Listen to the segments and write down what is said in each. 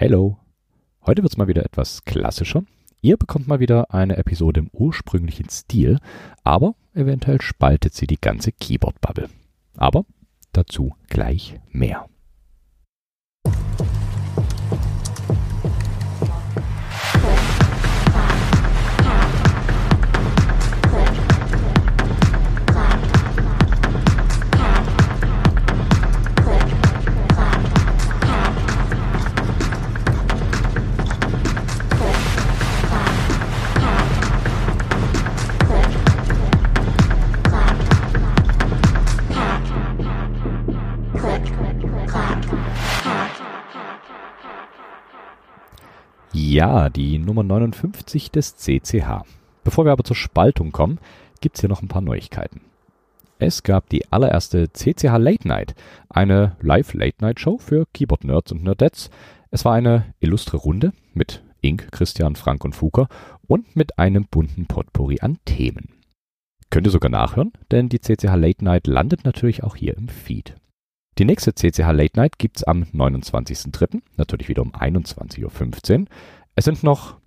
Hello. Heute wird's mal wieder etwas klassischer. Ihr bekommt mal wieder eine Episode im ursprünglichen Stil, aber eventuell spaltet sie die ganze Keyboard-Bubble. Aber dazu gleich mehr. Ja, die Nummer 59 des CCH. Bevor wir aber zur Spaltung kommen, gibt's hier noch ein paar Neuigkeiten. Es gab die allererste CCH Late Night, eine Live-Late-Night-Show für Keyboard-Nerds und Nerdettes. Es war eine illustre Runde mit Ink, Christian, Frank und Fuker und mit einem bunten Potpourri an Themen. Könnt ihr sogar nachhören, denn die CCH Late Night landet natürlich auch hier im Feed. Die nächste CCH Late Night gibt's am 29.03., natürlich wieder um 21.15 Uhr. Es sind noch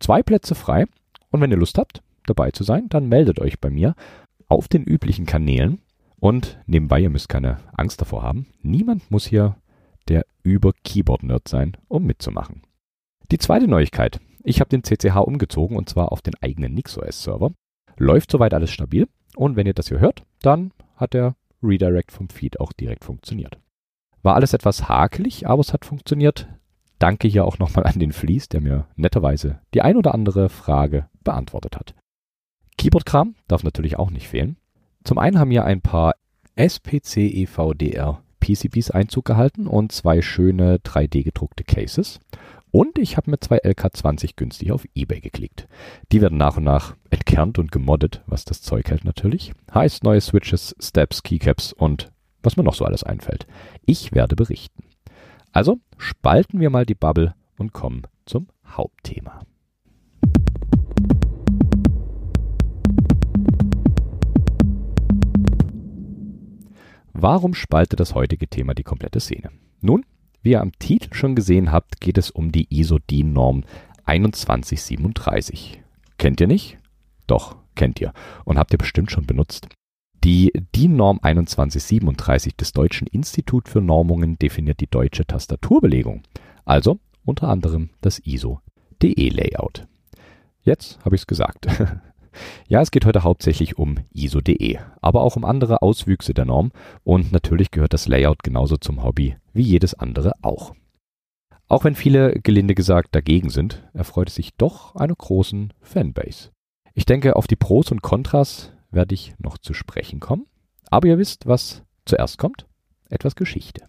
zwei Plätze frei und wenn ihr Lust habt, dabei zu sein, dann meldet euch bei mir auf den üblichen Kanälen und nebenbei, ihr müsst keine Angst davor haben, niemand muss hier der Über-Keyboard-Nerd sein, um mitzumachen. Die zweite Neuigkeit. Ich habe den CCH umgezogen und zwar auf den eigenen NixOS-Server. Läuft soweit alles stabil und wenn ihr das hier hört, dann hat der Redirect vom Feed auch direkt funktioniert. War alles etwas hakelig, aber es hat funktioniert. Danke hier auch nochmal an den Fleece, der mir netterweise die ein oder andere Frage beantwortet hat. Keyboard-Kram darf natürlich auch nicht fehlen. Zum einen haben hier ein paar SPC EVDR PCBs Einzug gehalten und zwei schöne 3D gedruckte Cases. Und ich habe mir zwei LK20 günstig auf Ebay geklickt. Die werden nach und nach entkernt und gemoddet, was das Zeug hält natürlich. Heißt neue Switches, Steps, Keycaps und was mir noch so alles einfällt. Ich werde berichten. Also spalten wir mal die Bubble und kommen zum Hauptthema. Warum spaltet das heutige Thema die komplette Szene? Nun, wie ihr am Titel schon gesehen habt, geht es um die ISO-DIN-Norm 2137. Kennt ihr nicht? Doch, kennt ihr und habt ihr bestimmt schon benutzt. Die DIN-Norm 2137 des Deutschen Institut für Normungen definiert die deutsche Tastaturbelegung, also unter anderem das ISO-DE-Layout. Jetzt habe ich es gesagt. Ja, es geht heute hauptsächlich um ISO.de, aber auch um andere Auswüchse der Norm und natürlich gehört das Layout genauso zum Hobby wie jedes andere auch. Auch wenn viele gelinde gesagt dagegen sind, erfreut es sich doch einer großen Fanbase. Ich denke, auf die Pros und Kontras werde ich noch zu sprechen kommen, aber ihr wisst, was zuerst kommt? Etwas Geschichte.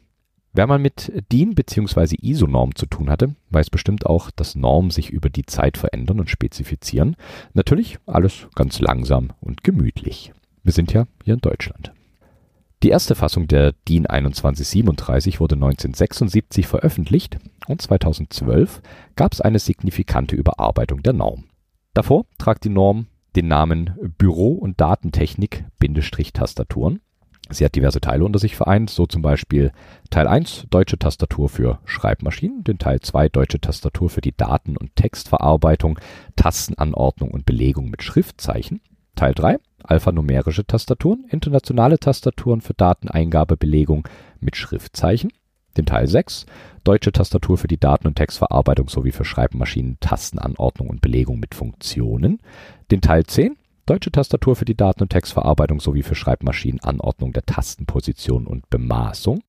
Wer mal mit DIN bzw. ISO-Norm zu tun hatte, weiß bestimmt auch, dass Normen sich über die Zeit verändern und spezifizieren. Natürlich alles ganz langsam und gemütlich. Wir sind ja hier in Deutschland. Die erste Fassung der DIN 2137 wurde 1976 veröffentlicht und 2012 gab es eine signifikante Überarbeitung der Norm. Davor tragt die Norm den Namen Büro- und Datentechnik-Tastaturen Sie hat diverse Teile unter sich vereint, so zum Beispiel Teil 1 deutsche Tastatur für Schreibmaschinen, den Teil 2 deutsche Tastatur für die Daten- und Textverarbeitung, Tastenanordnung und Belegung mit Schriftzeichen, Teil 3 alphanumerische Tastaturen, internationale Tastaturen für Dateneingabebelegung mit Schriftzeichen, den Teil 6 deutsche Tastatur für die Daten- und Textverarbeitung sowie für Schreibmaschinen, Tastenanordnung und Belegung mit Funktionen, den Teil 10 Deutsche Tastatur für die Daten- und Textverarbeitung sowie für Schreibmaschinen Anordnung der Tastenposition und Bemaßung.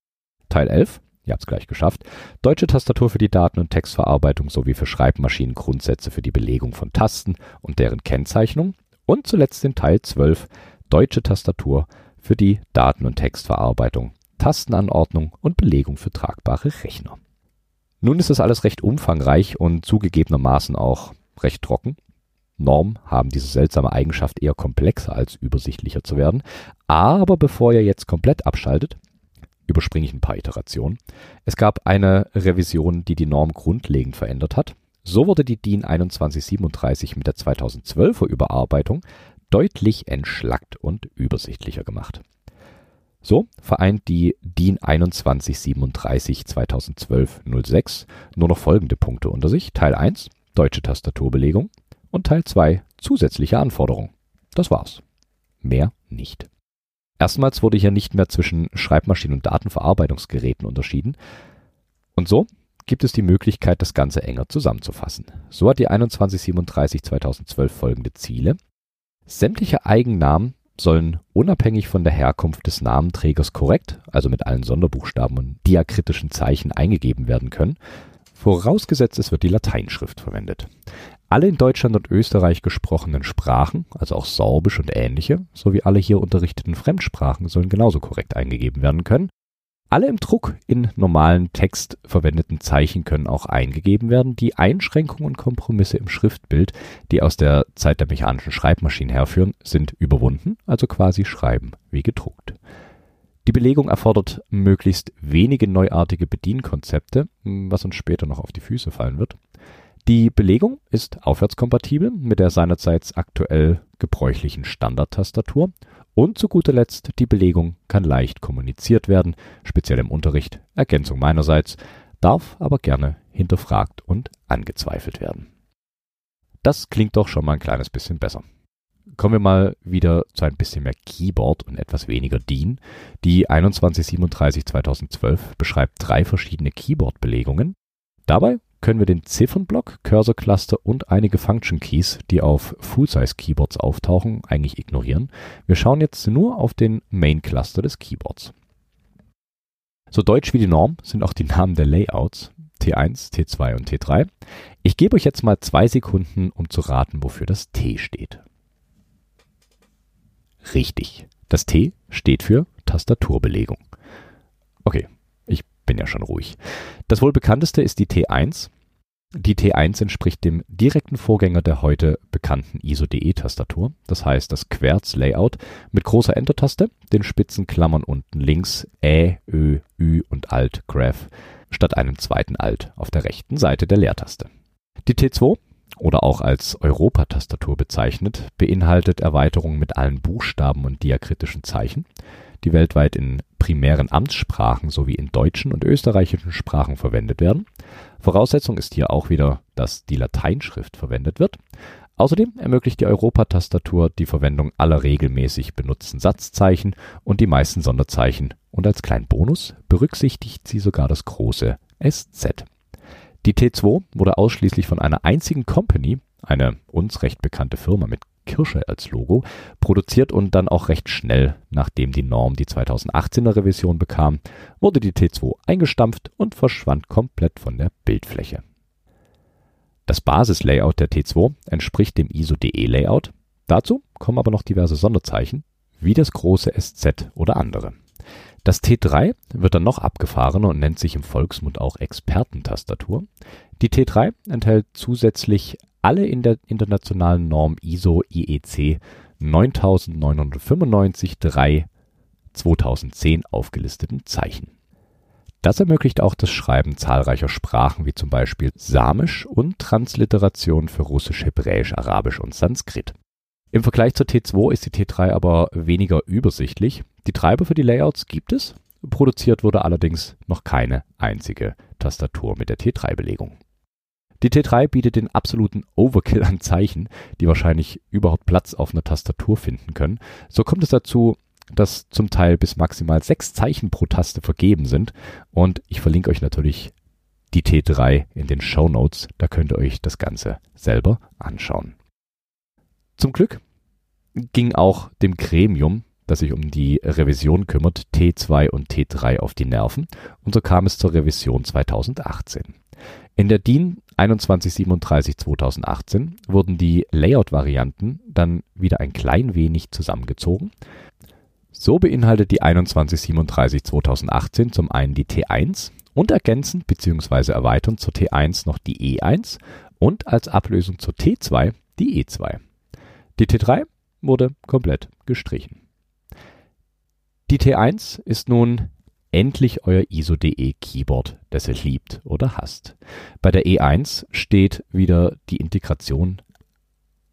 Teil 11, ihr habt es gleich geschafft. Deutsche Tastatur für die Daten- und Textverarbeitung sowie für Schreibmaschinen Grundsätze für die Belegung von Tasten und deren Kennzeichnung. Und zuletzt den Teil 12, Deutsche Tastatur für die Daten- und Textverarbeitung, Tastenanordnung und Belegung für tragbare Rechner. Nun ist das alles recht umfangreich und zugegebenermaßen auch recht trocken. Normen haben diese seltsame Eigenschaft, eher komplexer als übersichtlicher zu werden. Aber bevor ihr jetzt komplett abschaltet, überspringe ich ein paar Iterationen. Es gab eine Revision, die die Norm grundlegend verändert hat. So wurde die DIN 2137 mit der 2012er Überarbeitung deutlich entschlackt und übersichtlicher gemacht. So vereint die DIN 2137 2012 06 nur noch folgende Punkte unter sich. Teil 1 deutsche Tastaturbelegung und Teil 2 zusätzliche Anforderungen. Das war's. Mehr nicht. Erstmals wurde hier nicht mehr zwischen Schreibmaschinen und Datenverarbeitungsgeräten unterschieden. Und so gibt es die Möglichkeit, das Ganze enger zusammenzufassen. So hat die 2137 2012 folgende Ziele. Sämtliche Eigennamen sollen unabhängig von der Herkunft des Namenträgers korrekt, also mit allen Sonderbuchstaben und diakritischen Zeichen eingegeben werden können, vorausgesetzt es wird die Lateinschrift verwendet. Alle in Deutschland und Österreich gesprochenen Sprachen, also auch Sorbisch und ähnliche, sowie alle hier unterrichteten Fremdsprachen sollen genauso korrekt eingegeben werden können alle im Druck in normalen Text verwendeten Zeichen können auch eingegeben werden. Die Einschränkungen und Kompromisse im Schriftbild, die aus der Zeit der mechanischen Schreibmaschinen herführen, sind überwunden, also quasi schreiben wie gedruckt. Die Belegung erfordert möglichst wenige neuartige Bedienkonzepte, was uns später noch auf die Füße fallen wird. Die Belegung ist aufwärtskompatibel mit der seinerzeit aktuell gebräuchlichen Standardtastatur und zu guter Letzt, die Belegung kann leicht kommuniziert werden, speziell im Unterricht, Ergänzung meinerseits, darf aber gerne hinterfragt und angezweifelt werden. Das klingt doch schon mal ein kleines bisschen besser. Kommen wir mal wieder zu ein bisschen mehr Keyboard und etwas weniger DIN. Die 2137 2012 beschreibt drei verschiedene Keyboard-Belegungen. Dabei können wir den Ziffernblock, Cursor Cluster und einige Function Keys, die auf Full-Size Keyboards auftauchen, eigentlich ignorieren. Wir schauen jetzt nur auf den Main Cluster des Keyboards. So deutsch wie die Norm sind auch die Namen der Layouts T1, T2 und T3. Ich gebe euch jetzt mal zwei Sekunden, um zu raten, wofür das T steht. Richtig, das T steht für Tastaturbelegung. Okay, bin ja schon ruhig. Das wohl bekannteste ist die T1. Die T1 entspricht dem direkten Vorgänger der heute bekannten ISO-DE-Tastatur, das heißt das Querz-Layout mit großer Enter-Taste, den spitzen Klammern unten links Ä, Ö, Ü und Alt Graph statt einem zweiten Alt auf der rechten Seite der Leertaste. Die T2 oder auch als Europa-Tastatur bezeichnet, beinhaltet Erweiterungen mit allen Buchstaben und diakritischen Zeichen die weltweit in primären Amtssprachen sowie in deutschen und österreichischen Sprachen verwendet werden. Voraussetzung ist hier auch wieder, dass die Lateinschrift verwendet wird. Außerdem ermöglicht die Europatastatur die Verwendung aller regelmäßig benutzten Satzzeichen und die meisten Sonderzeichen und als kleinen Bonus berücksichtigt sie sogar das große SZ. Die T2 wurde ausschließlich von einer einzigen Company, eine uns recht bekannte Firma mit Kirsche als Logo, produziert und dann auch recht schnell, nachdem die Norm die 2018er Revision bekam, wurde die T2 eingestampft und verschwand komplett von der Bildfläche. Das Basislayout der T2 entspricht dem ISO-DE-Layout. Dazu kommen aber noch diverse Sonderzeichen, wie das große SZ oder andere. Das T3 wird dann noch abgefahrener und nennt sich im Volksmund auch Expertentastatur. Die T3 enthält zusätzlich alle in der internationalen Norm ISO IEC 9995-3 2010 aufgelisteten Zeichen. Das ermöglicht auch das Schreiben zahlreicher Sprachen wie zum Beispiel Samisch und Transliteration für Russisch, Hebräisch, Arabisch und Sanskrit. Im Vergleich zur T2 ist die T3 aber weniger übersichtlich. Die Treiber für die Layouts gibt es, produziert wurde allerdings noch keine einzige Tastatur mit der T3-Belegung. Die T3 bietet den absoluten Overkill an Zeichen, die wahrscheinlich überhaupt Platz auf einer Tastatur finden können. So kommt es dazu, dass zum Teil bis maximal sechs Zeichen pro Taste vergeben sind. Und ich verlinke euch natürlich die T3 in den Show Notes. Da könnt ihr euch das Ganze selber anschauen. Zum Glück ging auch dem Gremium, das sich um die Revision kümmert, T2 und T3 auf die Nerven. Und so kam es zur Revision 2018. In der DIN 2137/2018 wurden die Layout-Varianten dann wieder ein klein wenig zusammengezogen. So beinhaltet die 2137/2018 zum einen die T1 und ergänzend bzw. erweiternd zur T1 noch die E1 und als Ablösung zur T2 die E2. Die T3 wurde komplett gestrichen. Die T1 ist nun endlich euer ISO.de Keyboard, das ihr liebt oder hasst. Bei der E1 steht wieder die Integration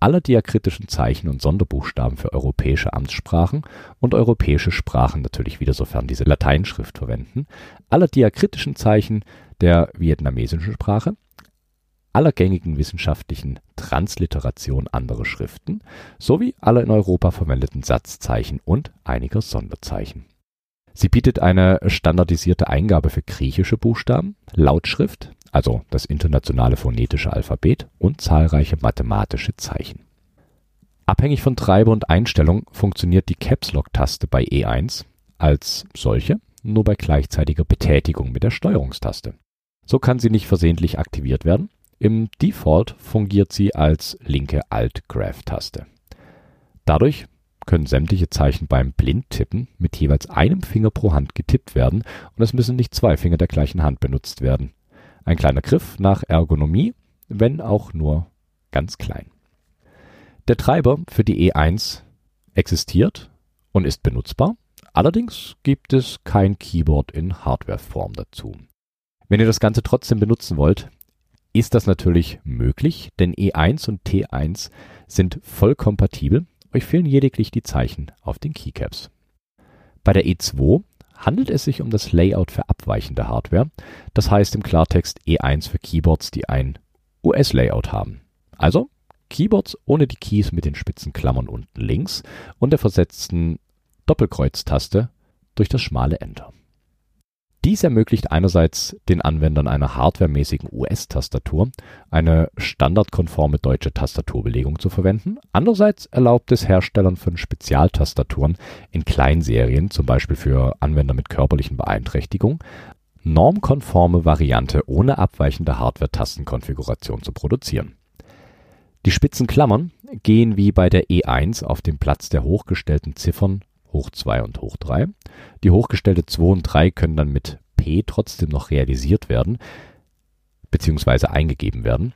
aller diakritischen Zeichen und Sonderbuchstaben für europäische Amtssprachen und europäische Sprachen natürlich wieder, sofern diese Lateinschrift verwenden, aller diakritischen Zeichen der vietnamesischen Sprache, aller gängigen wissenschaftlichen Transliteration anderer Schriften sowie aller in Europa verwendeten Satzzeichen und einiger Sonderzeichen. Sie bietet eine standardisierte Eingabe für griechische Buchstaben, Lautschrift, also das internationale phonetische Alphabet und zahlreiche mathematische Zeichen. Abhängig von Treiber und Einstellung funktioniert die Caps-Lock-Taste bei E1 als solche nur bei gleichzeitiger Betätigung mit der Steuerungstaste. So kann sie nicht versehentlich aktiviert werden. Im Default fungiert sie als linke Alt-Graph-Taste. Dadurch können sämtliche Zeichen beim Blindtippen mit jeweils einem Finger pro Hand getippt werden und es müssen nicht zwei Finger der gleichen Hand benutzt werden. Ein kleiner Griff nach Ergonomie, wenn auch nur ganz klein. Der Treiber für die E1 existiert und ist benutzbar, allerdings gibt es kein Keyboard in Hardwareform dazu. Wenn ihr das Ganze trotzdem benutzen wollt, ist das natürlich möglich, denn E1 und T1 sind voll kompatibel, euch fehlen lediglich die Zeichen auf den Keycaps. Bei der E2 handelt es sich um das Layout für abweichende Hardware, das heißt im Klartext E1 für Keyboards, die ein US-Layout haben. Also Keyboards ohne die Keys mit den spitzen Klammern unten links und der versetzten Doppelkreuztaste durch das schmale Enter. Dies ermöglicht einerseits den Anwendern einer hardwaremäßigen US-Tastatur eine standardkonforme deutsche Tastaturbelegung zu verwenden, andererseits erlaubt es Herstellern von Spezialtastaturen in Kleinserien, zum Beispiel für Anwender mit körperlichen Beeinträchtigungen, normkonforme Variante ohne abweichende Hardware-Tastenkonfiguration zu produzieren. Die spitzen Klammern gehen wie bei der E1 auf den Platz der hochgestellten Ziffern hoch 2 und hoch 3. Die hochgestellte 2 und 3 können dann mit P trotzdem noch realisiert werden bzw. eingegeben werden.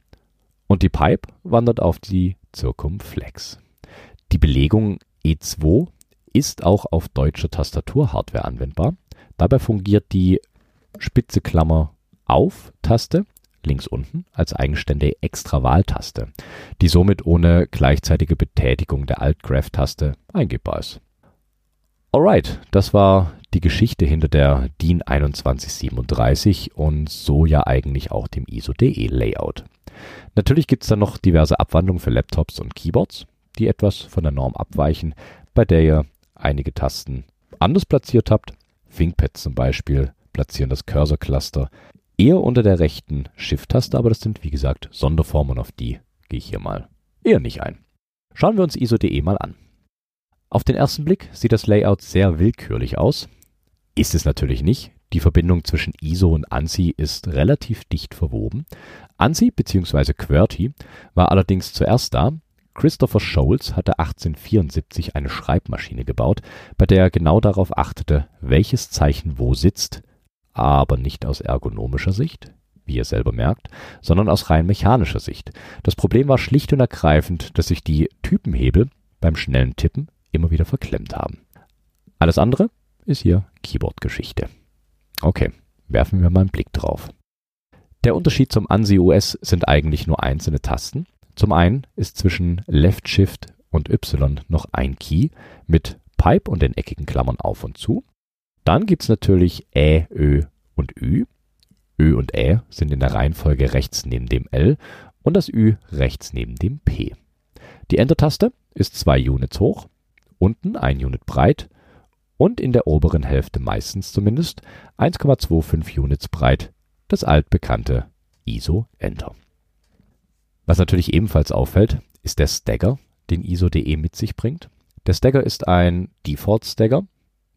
Und die Pipe wandert auf die Circumflex. Die Belegung E2 ist auch auf deutscher Tastaturhardware anwendbar. Dabei fungiert die spitze Klammer auf Taste links unten als eigenständige Extrawahltaste, die somit ohne gleichzeitige Betätigung der Alt-Graph-Taste eingebbar ist. Alright, das war die Geschichte hinter der DIN 2137 und so ja eigentlich auch dem ISO-DE Layout. Natürlich gibt es dann noch diverse Abwandlungen für Laptops und Keyboards, die etwas von der Norm abweichen, bei der ihr einige Tasten anders platziert habt. ThinkPad zum Beispiel platzieren das Cursor-Cluster eher unter der rechten Shift-Taste, aber das sind wie gesagt Sonderformen, auf die gehe ich hier mal eher nicht ein. Schauen wir uns ISO.de mal an. Auf den ersten Blick sieht das Layout sehr willkürlich aus. Ist es natürlich nicht. Die Verbindung zwischen ISO und ANSI ist relativ dicht verwoben. ANSI bzw. QWERTY war allerdings zuerst da. Christopher Scholes hatte 1874 eine Schreibmaschine gebaut, bei der er genau darauf achtete, welches Zeichen wo sitzt, aber nicht aus ergonomischer Sicht, wie ihr selber merkt, sondern aus rein mechanischer Sicht. Das Problem war schlicht und ergreifend, dass sich die Typenhebel beim schnellen Tippen immer wieder verklemmt haben. Alles andere ist hier Keyboard-Geschichte. Okay, werfen wir mal einen Blick drauf. Der Unterschied zum ANSI OS sind eigentlich nur einzelne Tasten. Zum einen ist zwischen Left Shift und Y noch ein Key mit Pipe und den eckigen Klammern auf und zu. Dann gibt es natürlich Ä, Ö und Ü. Ö und Ä sind in der Reihenfolge rechts neben dem L und das Ü rechts neben dem P. Die Enter-Taste ist zwei Units hoch unten ein Unit breit und in der oberen Hälfte meistens zumindest 1,25 Units breit, das altbekannte ISO Enter. Was natürlich ebenfalls auffällt, ist der Stagger, den ISO.de mit sich bringt. Der Stagger ist ein Default Stagger.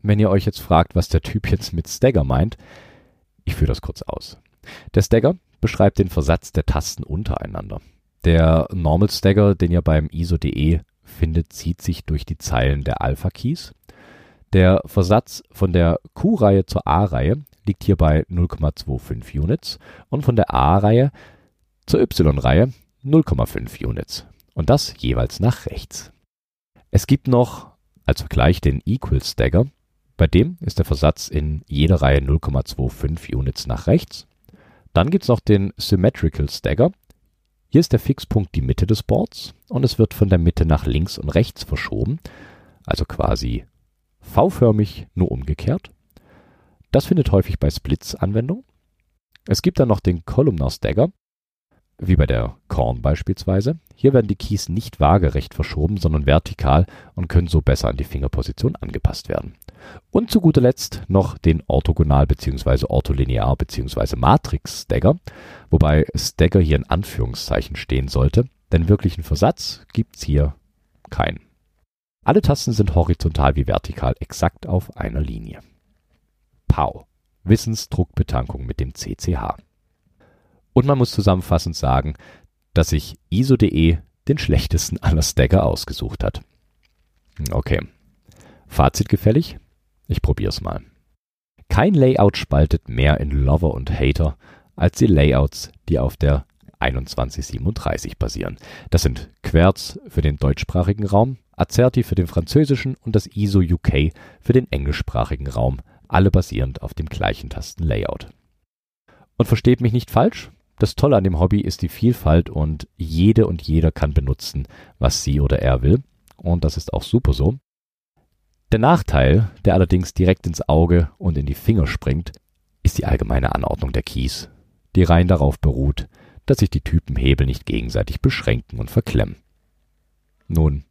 Wenn ihr euch jetzt fragt, was der Typ jetzt mit Stagger meint, ich führe das kurz aus. Der Stagger beschreibt den Versatz der Tasten untereinander. Der Normal Stagger, den ihr beim ISO.de findet, zieht sich durch die Zeilen der Alpha-Keys. Der Versatz von der Q-Reihe zur A-Reihe liegt hier bei 0,25 Units und von der A-Reihe zur Y-Reihe 0,5 Units. Und das jeweils nach rechts. Es gibt noch als Vergleich den Equal Stagger. Bei dem ist der Versatz in jeder Reihe 0,25 Units nach rechts. Dann gibt es noch den Symmetrical Stagger. Hier ist der Fixpunkt die Mitte des Boards und es wird von der Mitte nach links und rechts verschoben, also quasi V-förmig, nur umgekehrt. Das findet häufig bei Splits Anwendung. Es gibt dann noch den Columnar Stagger, wie bei der Korn beispielsweise. Hier werden die Keys nicht waagerecht verschoben, sondern vertikal und können so besser an die Fingerposition angepasst werden. Und zu guter Letzt noch den Orthogonal bzw. Ortholinear bzw. Matrix Stagger, wobei Stagger hier in Anführungszeichen stehen sollte, denn wirklichen Versatz gibt's hier keinen. Alle Tasten sind horizontal wie vertikal exakt auf einer Linie. POW. Wissensdruckbetankung mit dem CCH. Und man muss zusammenfassend sagen, dass sich ISO.de den schlechtesten aller Stagger ausgesucht hat. Okay. Fazit gefällig? Ich probier's mal. Kein Layout spaltet mehr in Lover und Hater als die Layouts, die auf der 2137 basieren. Das sind Querz für den deutschsprachigen Raum, Acerti für den französischen und das ISO UK für den englischsprachigen Raum, alle basierend auf dem gleichen Tastenlayout. Und versteht mich nicht falsch, das Tolle an dem Hobby ist die Vielfalt und jede und jeder kann benutzen, was sie oder er will. Und das ist auch super so. Der Nachteil, der allerdings direkt ins Auge und in die Finger springt, ist die allgemeine Anordnung der Keys, die rein darauf beruht, dass sich die Typenhebel nicht gegenseitig beschränken und verklemmen. Nun,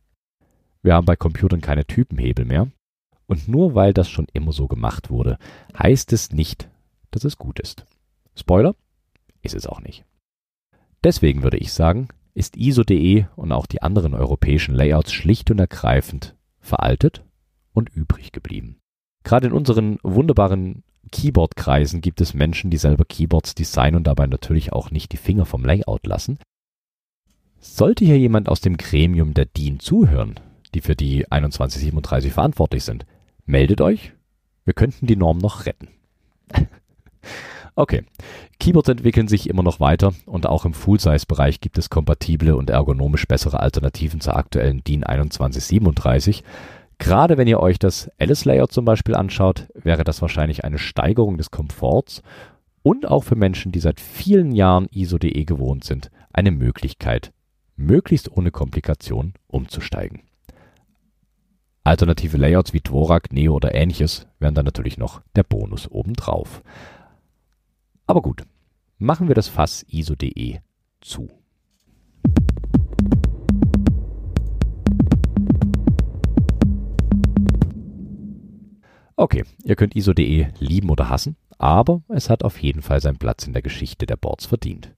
wir haben bei Computern keine Typenhebel mehr, und nur weil das schon immer so gemacht wurde, heißt es nicht, dass es gut ist. Spoiler, ist es auch nicht. Deswegen würde ich sagen, ist ISO.de und auch die anderen europäischen Layouts schlicht und ergreifend veraltet und übrig geblieben. Gerade in unseren wunderbaren Keyboard-Kreisen gibt es Menschen, die selber Keyboards designen und dabei natürlich auch nicht die Finger vom Layout lassen. Sollte hier jemand aus dem Gremium der DIN zuhören, die für die 2137 verantwortlich sind, meldet euch. Wir könnten die Norm noch retten. okay, Keyboards entwickeln sich immer noch weiter und auch im Full-Size-Bereich gibt es kompatible und ergonomisch bessere Alternativen zur aktuellen DIN 2137. Gerade wenn ihr euch das Alice-Layout zum Beispiel anschaut, wäre das wahrscheinlich eine Steigerung des Komforts und auch für Menschen, die seit vielen Jahren ISO.de gewohnt sind, eine Möglichkeit, möglichst ohne Komplikation umzusteigen. Alternative Layouts wie Dvorak, Neo oder ähnliches wären dann natürlich noch der Bonus obendrauf. Aber gut, machen wir das Fass ISO.de zu. Okay, ihr könnt ISO.de lieben oder hassen, aber es hat auf jeden Fall seinen Platz in der Geschichte der Boards verdient.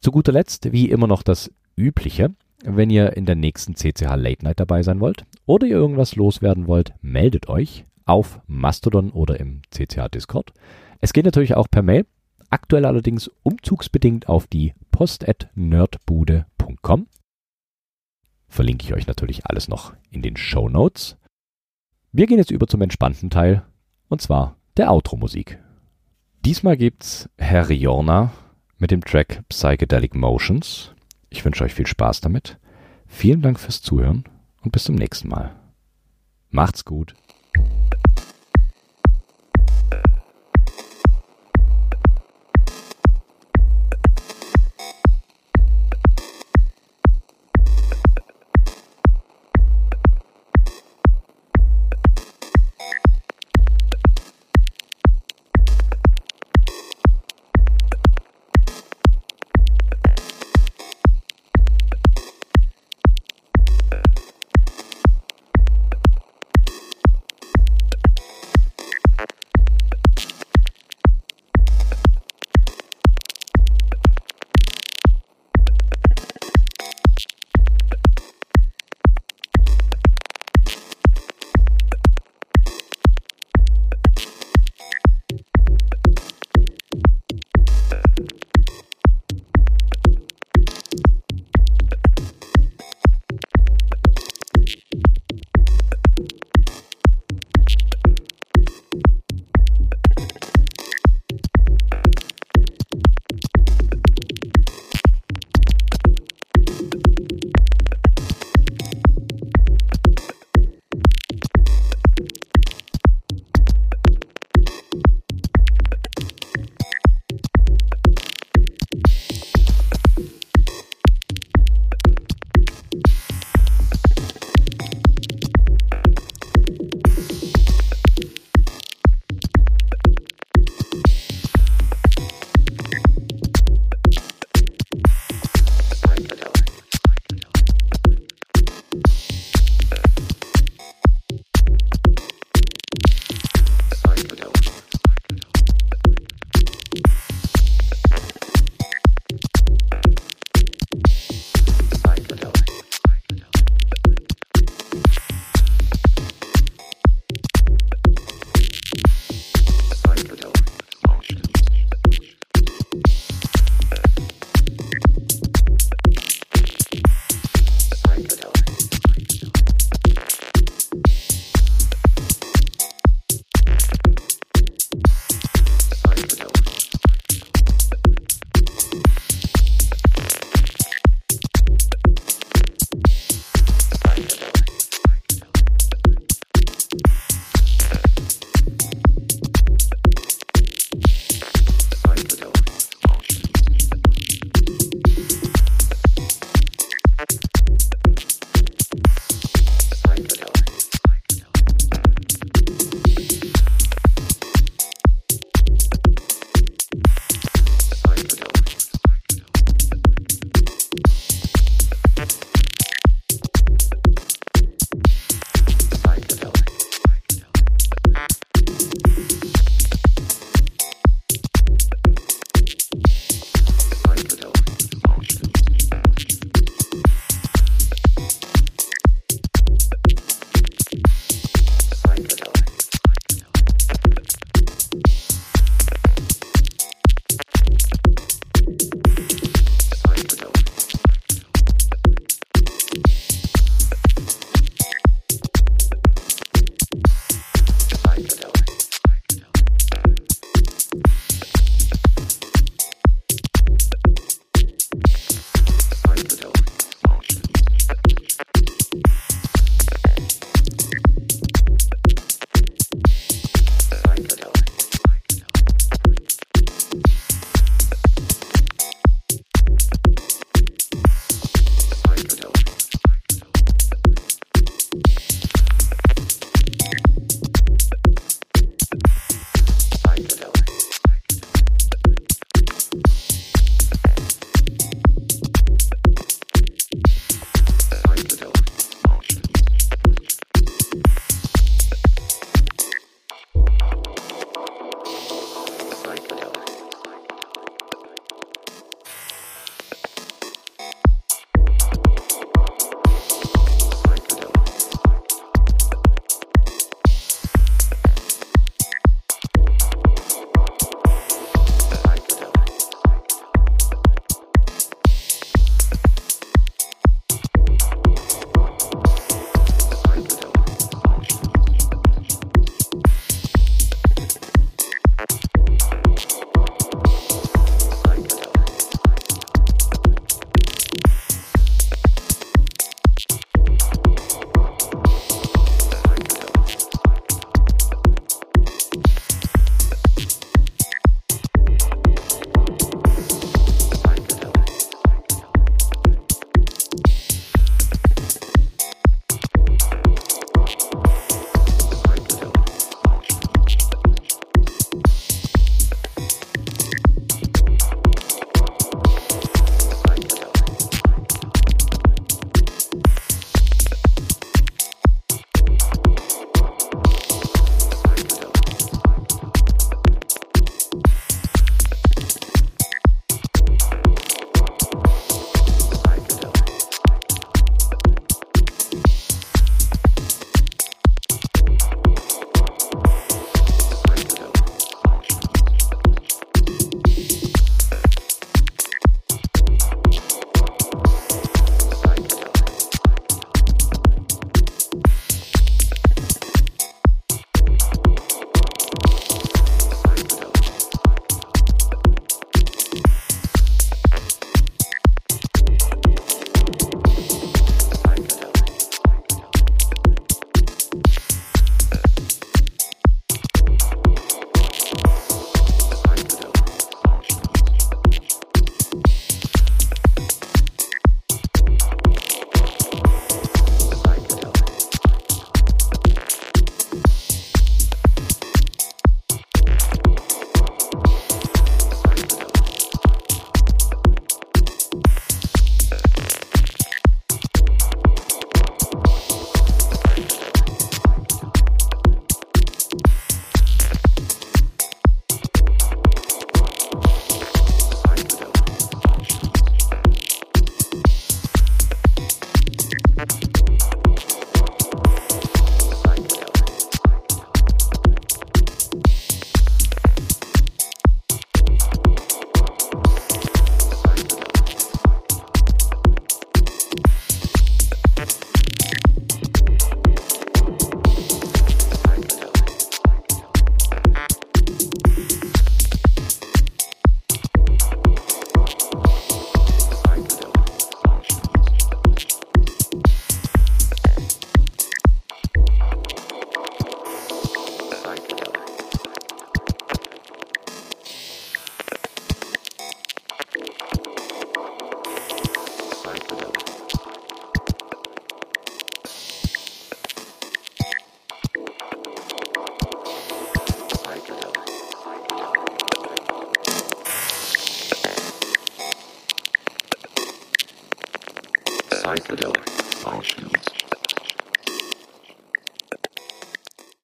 Zu guter Letzt, wie immer noch das Übliche, wenn ihr in der nächsten CCH Late Night dabei sein wollt oder ihr irgendwas loswerden wollt, meldet euch auf Mastodon oder im CCH Discord. Es geht natürlich auch per Mail aktuell allerdings umzugsbedingt auf die post.nerdbude.com. Verlinke ich euch natürlich alles noch in den Show Notes. Wir gehen jetzt über zum entspannten Teil, und zwar der Outro-Musik. Diesmal gibt's Herr Riorna mit dem Track Psychedelic Motions. Ich wünsche euch viel Spaß damit. Vielen Dank fürs Zuhören und bis zum nächsten Mal. Macht's gut.